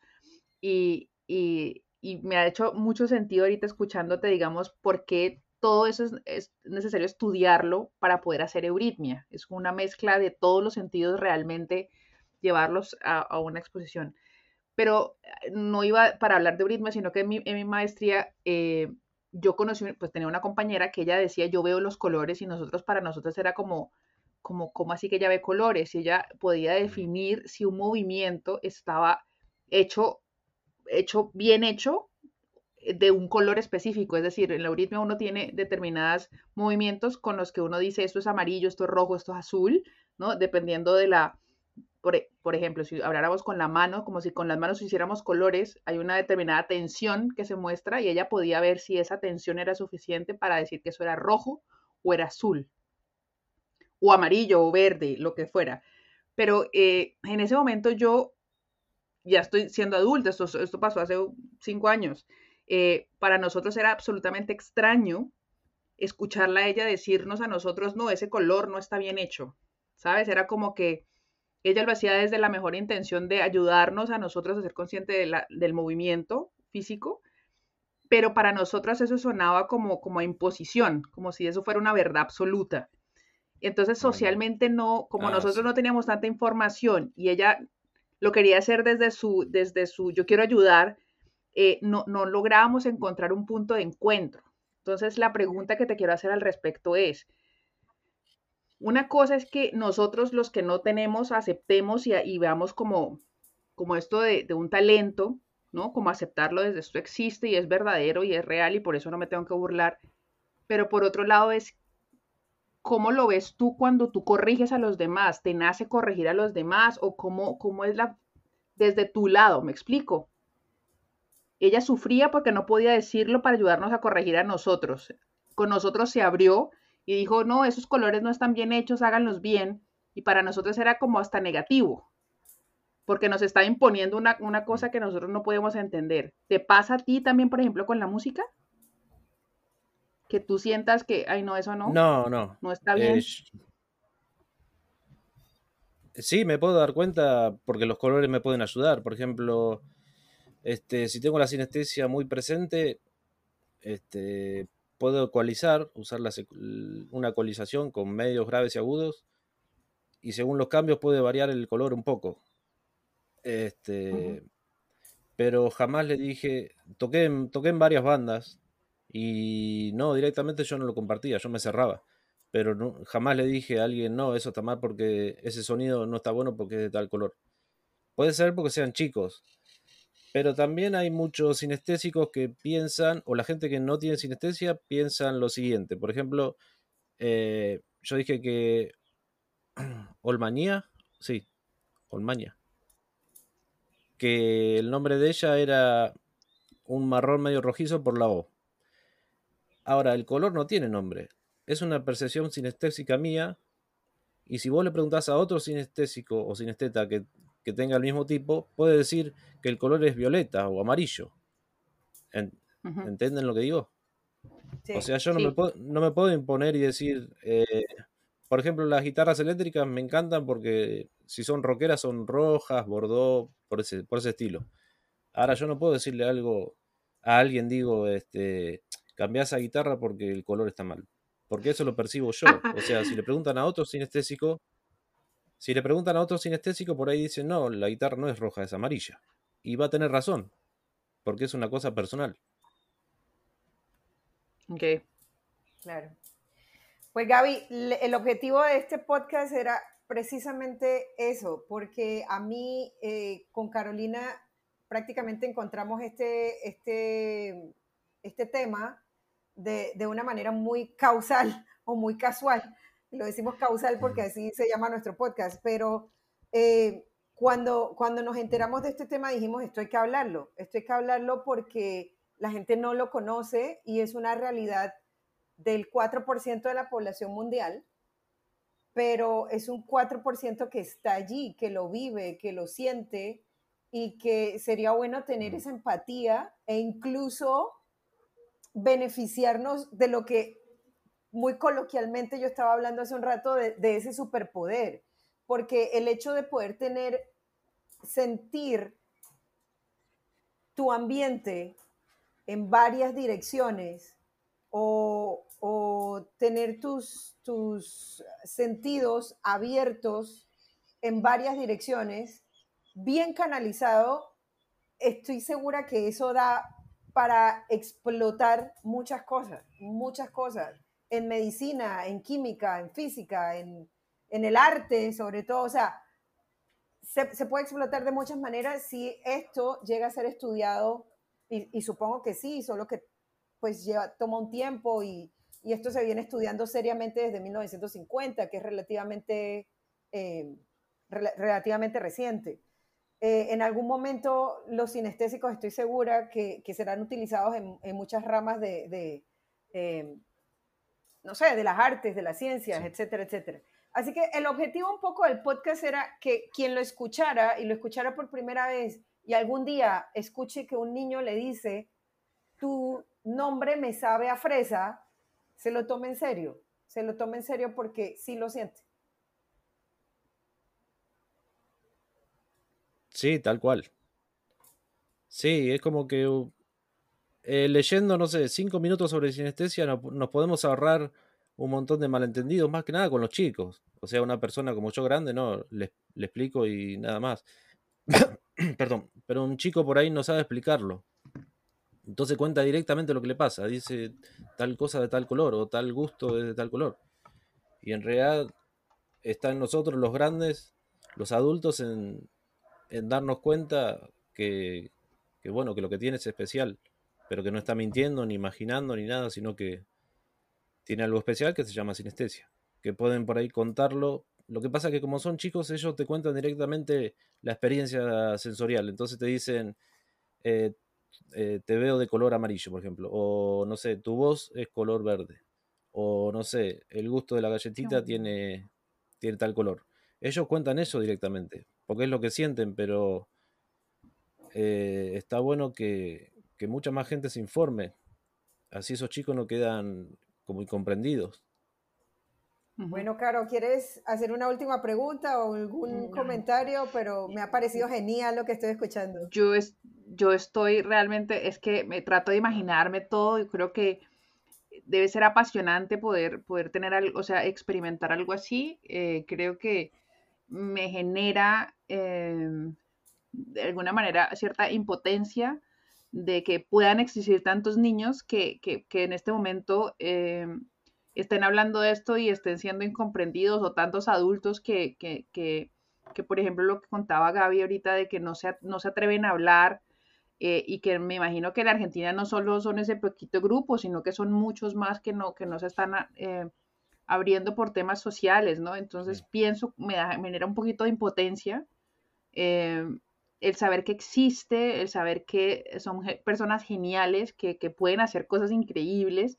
Y, y, y, me ha hecho mucho sentido ahorita escuchándote, digamos, por qué todo eso es, necesario estudiarlo para poder hacer euritmia. Es una mezcla de todos los sentidos realmente llevarlos a, a una exposición. Pero eh, no iba para hablar de euritmia, sino que en mi, maestría eh, yo conocí, pues tenía una compañera que ella decía, yo veo los colores y nosotros, para nosotros era como, como, como así que ella ve colores y ella podía definir si un movimiento estaba hecho, hecho, bien hecho de un color específico, es decir, en la euritmia uno tiene determinados movimientos con los que uno dice esto es amarillo, esto es rojo, esto es azul, ¿no? Dependiendo de la, por, ejemplo, si habláramos con la mano, como si con las manos hiciéramos colores, hay una determinada tensión que se muestra y ella podía ver si esa tensión era suficiente para decir que eso era rojo o era azul, o amarillo o verde, lo que fuera. Pero eh, en ese momento yo ya estoy siendo adulta, esto, esto pasó hace cinco años. Eh, para nosotros era absolutamente extraño escucharla a ella decirnos a nosotros, no, ese color no está bien hecho, ¿sabes? Era como que ella lo hacía desde la mejor intención de ayudarnos a nosotros a ser conscientes del movimiento físico, pero para nosotras eso sonaba como, como imposición, como si eso fuera una verdad absoluta. Entonces, socialmente no, como ah, nosotros no teníamos tanta información y ella lo quería hacer desde su, desde su, yo quiero ayudar, eh, no, no lográbamos encontrar un punto de encuentro. Entonces, la pregunta que te quiero hacer al respecto es, una cosa es que nosotros los que no tenemos aceptemos y, veamos como, como esto de, un talento, ¿no? Como aceptarlo desde esto existe y es verdadero y es real y por eso no me tengo que burlar. Pero por otro lado es cómo lo ves tú cuando tú corriges a los demás, te nace corregir a los demás o cómo, cómo es la desde tu lado, me explico. Ella sufría porque no podía decirlo para ayudarnos a corregir a nosotros. Con nosotros se abrió y dijo, no, esos colores no están bien hechos, háganlos bien. Y para nosotros era como hasta negativo, porque nos está imponiendo una, cosa que nosotros no podemos entender. ¿Te pasa a ti también, por ejemplo, con la música? Que tú sientas que, ay, no, eso no. No, no. No está bien. sí, me puedo dar cuenta porque los colores me pueden ayudar. Por ejemplo, este, si tengo la sinestesia muy presente, este, puedo ecualizar, usar una ecualización con medios graves y agudos, y según los cambios puede variar el color un poco. Este, Pero jamás le dije, toqué, en varias bandas y no, directamente yo no lo compartía, yo me cerraba. Pero jamás le dije a alguien, no, eso está mal porque ese sonido no está bueno porque es de tal color. Puede ser porque sean chicos, pero también hay muchos sinestésicos que piensan, o la gente que no tiene sinestesia, piensan lo siguiente. Por ejemplo, eh, yo dije que Olmanía, sí, Olmaña, que el nombre de ella era un marrón medio rojizo por la O. Ahora, el color no tiene nombre, es una percepción sinestésica mía, y si vos le preguntás a otro sinestésico o sinesteta que que tenga el mismo tipo, puede decir que el color es violeta o amarillo. ¿Entienden lo que digo? o sea, yo no, me puedo, no, me puedo, imponer y decir, eh, por ejemplo, las guitarras eléctricas me encantan porque si son rockeras son rojas, bordó, por ese, por ese estilo. Ahora yo no puedo decirle algo a alguien, digo, este, cambia esa guitarra porque el color está mal. Porque eso lo percibo yo. O sea, si le preguntan a otro sinestésico, si le preguntan a otro sinestésico, por ahí dicen, no, la guitarra no es roja, es amarilla. Y va a tener razón, porque es una cosa personal. Ok. Claro. Pues Gaby, el objetivo de este podcast era precisamente eso, porque a mí eh, con Carolina prácticamente encontramos este, este, este tema de, de, una manera muy causal o muy casual lo decimos causal porque así se llama nuestro podcast, pero eh, cuando, cuando nos enteramos de este tema dijimos, esto hay que hablarlo, esto hay que hablarlo porque la gente no lo conoce y es una realidad del 4% de la población mundial, pero es un 4% que está allí, que lo vive, que lo siente y que sería bueno tener esa empatía e incluso beneficiarnos de lo que muy coloquialmente yo estaba hablando hace un rato de, ese superpoder, porque el hecho de poder tener, sentir tu ambiente en varias direcciones o, tener tus, tus sentidos abiertos en varias direcciones, bien canalizado, estoy segura que eso da para explotar muchas cosas, muchas cosas, en medicina, en química, en física, en, en el arte, sobre todo. O sea, se, puede explotar de muchas maneras si esto llega a ser estudiado, y, supongo que sí, solo que pues lleva, toma un tiempo y, esto se viene estudiando seriamente desde 1950, que es relativamente, eh, relativamente reciente. Eh, en algún momento los sinestésicos estoy segura que, serán utilizados en, muchas ramas de, eh, no sé, de las artes, de las ciencias, etcétera, etcétera. Así que el objetivo un poco del podcast era que quien lo escuchara y lo escuchara por primera vez y algún día escuche que un niño le dice, tu nombre me sabe a fresa, se lo tome en serio, se lo tome en serio porque sí lo siente. Sí, tal cual. Sí, es como que eh, leyendo, no sé, cinco minutos sobre sinestesia nos podemos ahorrar un montón de malentendidos, más que nada con los chicos. O sea, una persona como yo grande, no, le, explico y nada más. Perdón, pero un chico por ahí no sabe explicarlo. Entonces cuenta directamente lo que le pasa. Dice tal cosa de tal color o tal gusto de tal color. Y en realidad está en nosotros los grandes, los adultos, en, en darnos cuenta que, que, bueno, que lo que tiene es especial, pero que no está mintiendo, ni imaginando, ni nada, sino que tiene algo especial que se llama sinestesia, que pueden por ahí contarlo. Lo que pasa es que como son chicos, ellos te cuentan directamente la experiencia sensorial. Entonces te dicen, eh, eh, te veo de color amarillo, por ejemplo. O no sé, tu voz es color verde. O no sé, el gusto de la galletita tiene, tiene tal color. Ellos cuentan eso directamente, porque es lo que sienten, pero eh, está bueno que, que mucha más gente se informe. Así esos chicos no quedan como incomprendidos. Bueno, Caro, ¿quieres hacer una última pregunta o algún comentario? Pero me ha parecido genial lo que estoy escuchando. Yo, es, yo estoy realmente, es que me trato de imaginarme todo y creo que debe ser apasionante poder, poder tener algo, o sea, experimentar algo así. Eh, creo que me genera em, de alguna manera cierta impotencia de que puedan existir tantos niños que, en este momento em, estén hablando de esto y estén siendo incomprendidos o tantos adultos que, que, por ejemplo, lo que contaba Gaby ahorita de que no se, no se atreven a hablar eh, y que me imagino que en Argentina no solo son ese poquito grupo, sino que son muchos más que no, que no se están eh, abriendo por temas sociales, ¿no? Entonces pienso, me, da, me genera un poquito de impotencia. El saber que existe, el saber que son personas geniales, que, pueden hacer cosas increíbles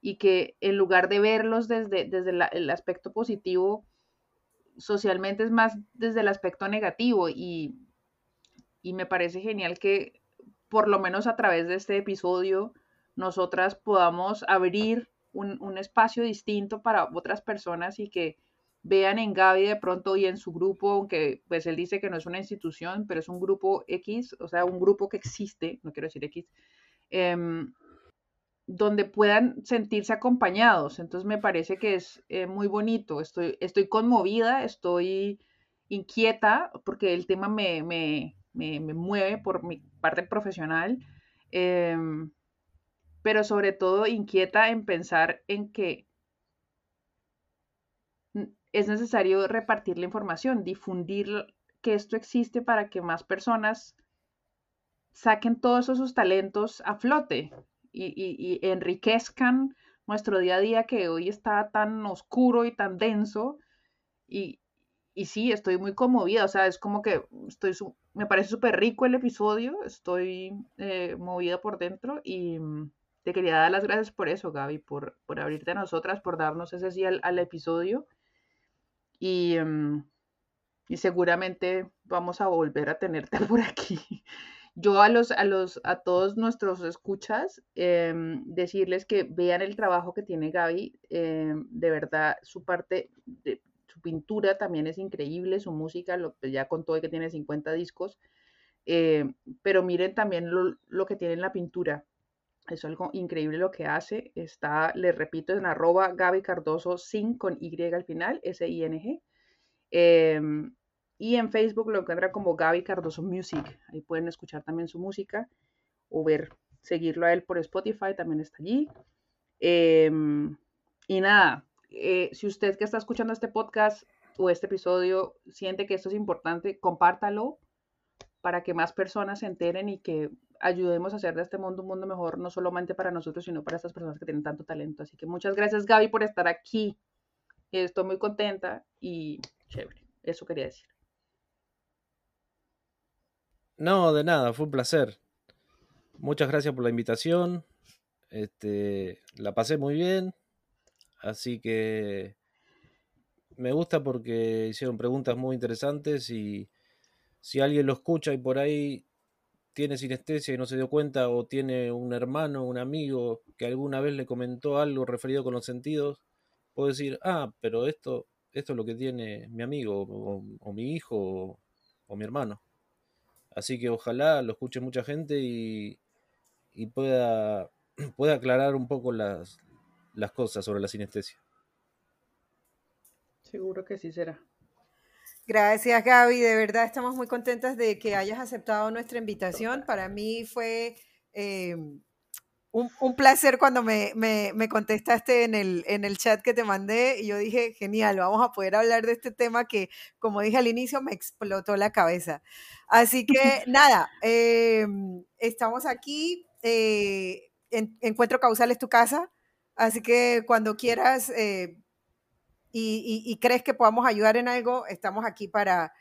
y que en lugar de verlos desde, desde el aspecto positivo, socialmente es más desde el aspecto negativo y, me parece genial que por lo menos a través de este episodio nosotras podamos abrir un, un espacio distinto para otras personas y que vean en Gaby de pronto y en su grupo, aunque pues él dice que no es una institución, pero es un grupo X, o sea, un grupo que existe, no quiero decir X, em, donde puedan sentirse acompañados. Entonces me parece que es eh, muy bonito, estoy, estoy conmovida, estoy inquieta porque el tema me, me, me, mueve por mi parte profesional, em, pero sobre todo inquieta en pensar en que es necesario repartir la información, difundir que esto existe para que más personas saquen todos esos talentos a flote y, enriquezcan nuestro día a día que hoy está tan oscuro y tan denso. Y, sí, estoy muy conmovida, o sea, es como que estoy, me parece súper rico el episodio, estoy eh, movida por dentro y, te quería dar las gracias por eso, Gaby, por, por abrirte a nosotras, por darnos ese sí al, episodio. Y, em, y seguramente vamos a volver a tenerte por aquí. Yo a los, a los, a todos nuestros escuchas, em, decirles que vean el trabajo que tiene Gaby. Em, de verdad, su parte, de, su pintura también es increíble, su música, lo, pues ya contó que tiene 50 discos. pero miren también lo, lo que tiene en la pintura es algo increíble lo que hace. Está, les repito, en arroba Gaby Cardoso sin con Y al final, S-I-N-G. Em, y en Facebook lo encuentran como Gaby Cardoso Music. Ahí pueden escuchar también su música o ver, seguirlo a él por Spotify, también está allí. Em, y nada, eh, si usted que está escuchando este podcast o este episodio siente que esto es importante, compártalo para que más personas se enteren y que ayudemos a hacer de este mundo un mundo mejor, no solamente para nosotros, sino para estas personas que tienen tanto talento. Así que muchas gracias, Gaby, por estar aquí. Estoy muy contenta y chévere. Eso quería decir. No, de nada, fue un placer. Muchas gracias por la invitación. Este, la pasé muy bien. Así que me gusta porque hicieron preguntas muy interesantes y si alguien lo escucha y por ahí tiene sinestesia y no se dio cuenta o tiene un hermano, un amigo que alguna vez le comentó algo referido con los sentidos, puede decir, ah, pero esto, esto es lo que tiene mi amigo o, mi hijo o, mi hermano. Así que ojalá lo escuche mucha gente y, y pueda, pueda aclarar un poco las, las cosas sobre la sinestesia. Seguro que sí será. Gracias, Gaby. De verdad estamos muy contentas de que hayas aceptado nuestra invitación. Para mí fue eh, un, placer cuando me, contestaste en el, en el chat que te mandé y yo dije, genial, vamos a poder hablar de este tema que, como dije al inicio, me explotó la cabeza. Así que nada, eh, estamos aquí. Eh, Encuentro Causal es tu casa. Así que cuando quieras y, crees que podamos ayudar en algo, estamos aquí para,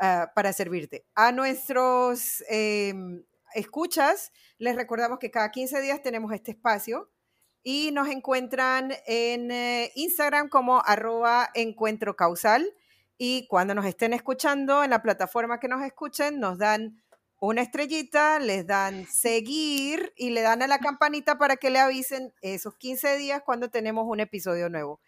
ah, para servirte. A nuestros em, escuchas, les recordamos que cada 15 días tenemos este espacio y nos encuentran en eh, Instagram como arroba encuentro causal y cuando nos estén escuchando en la plataforma que nos escuchen, nos dan una estrellita, les dan seguir y le dan a la campanita para que le avisen esos 15 días cuando tenemos un episodio nuevo.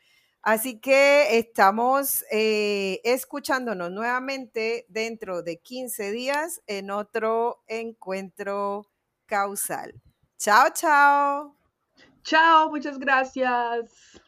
Así que estamos eh, escuchándonos nuevamente dentro de 15 días en otro encuentro causal. Chao, chao. Chao, muchas gracias.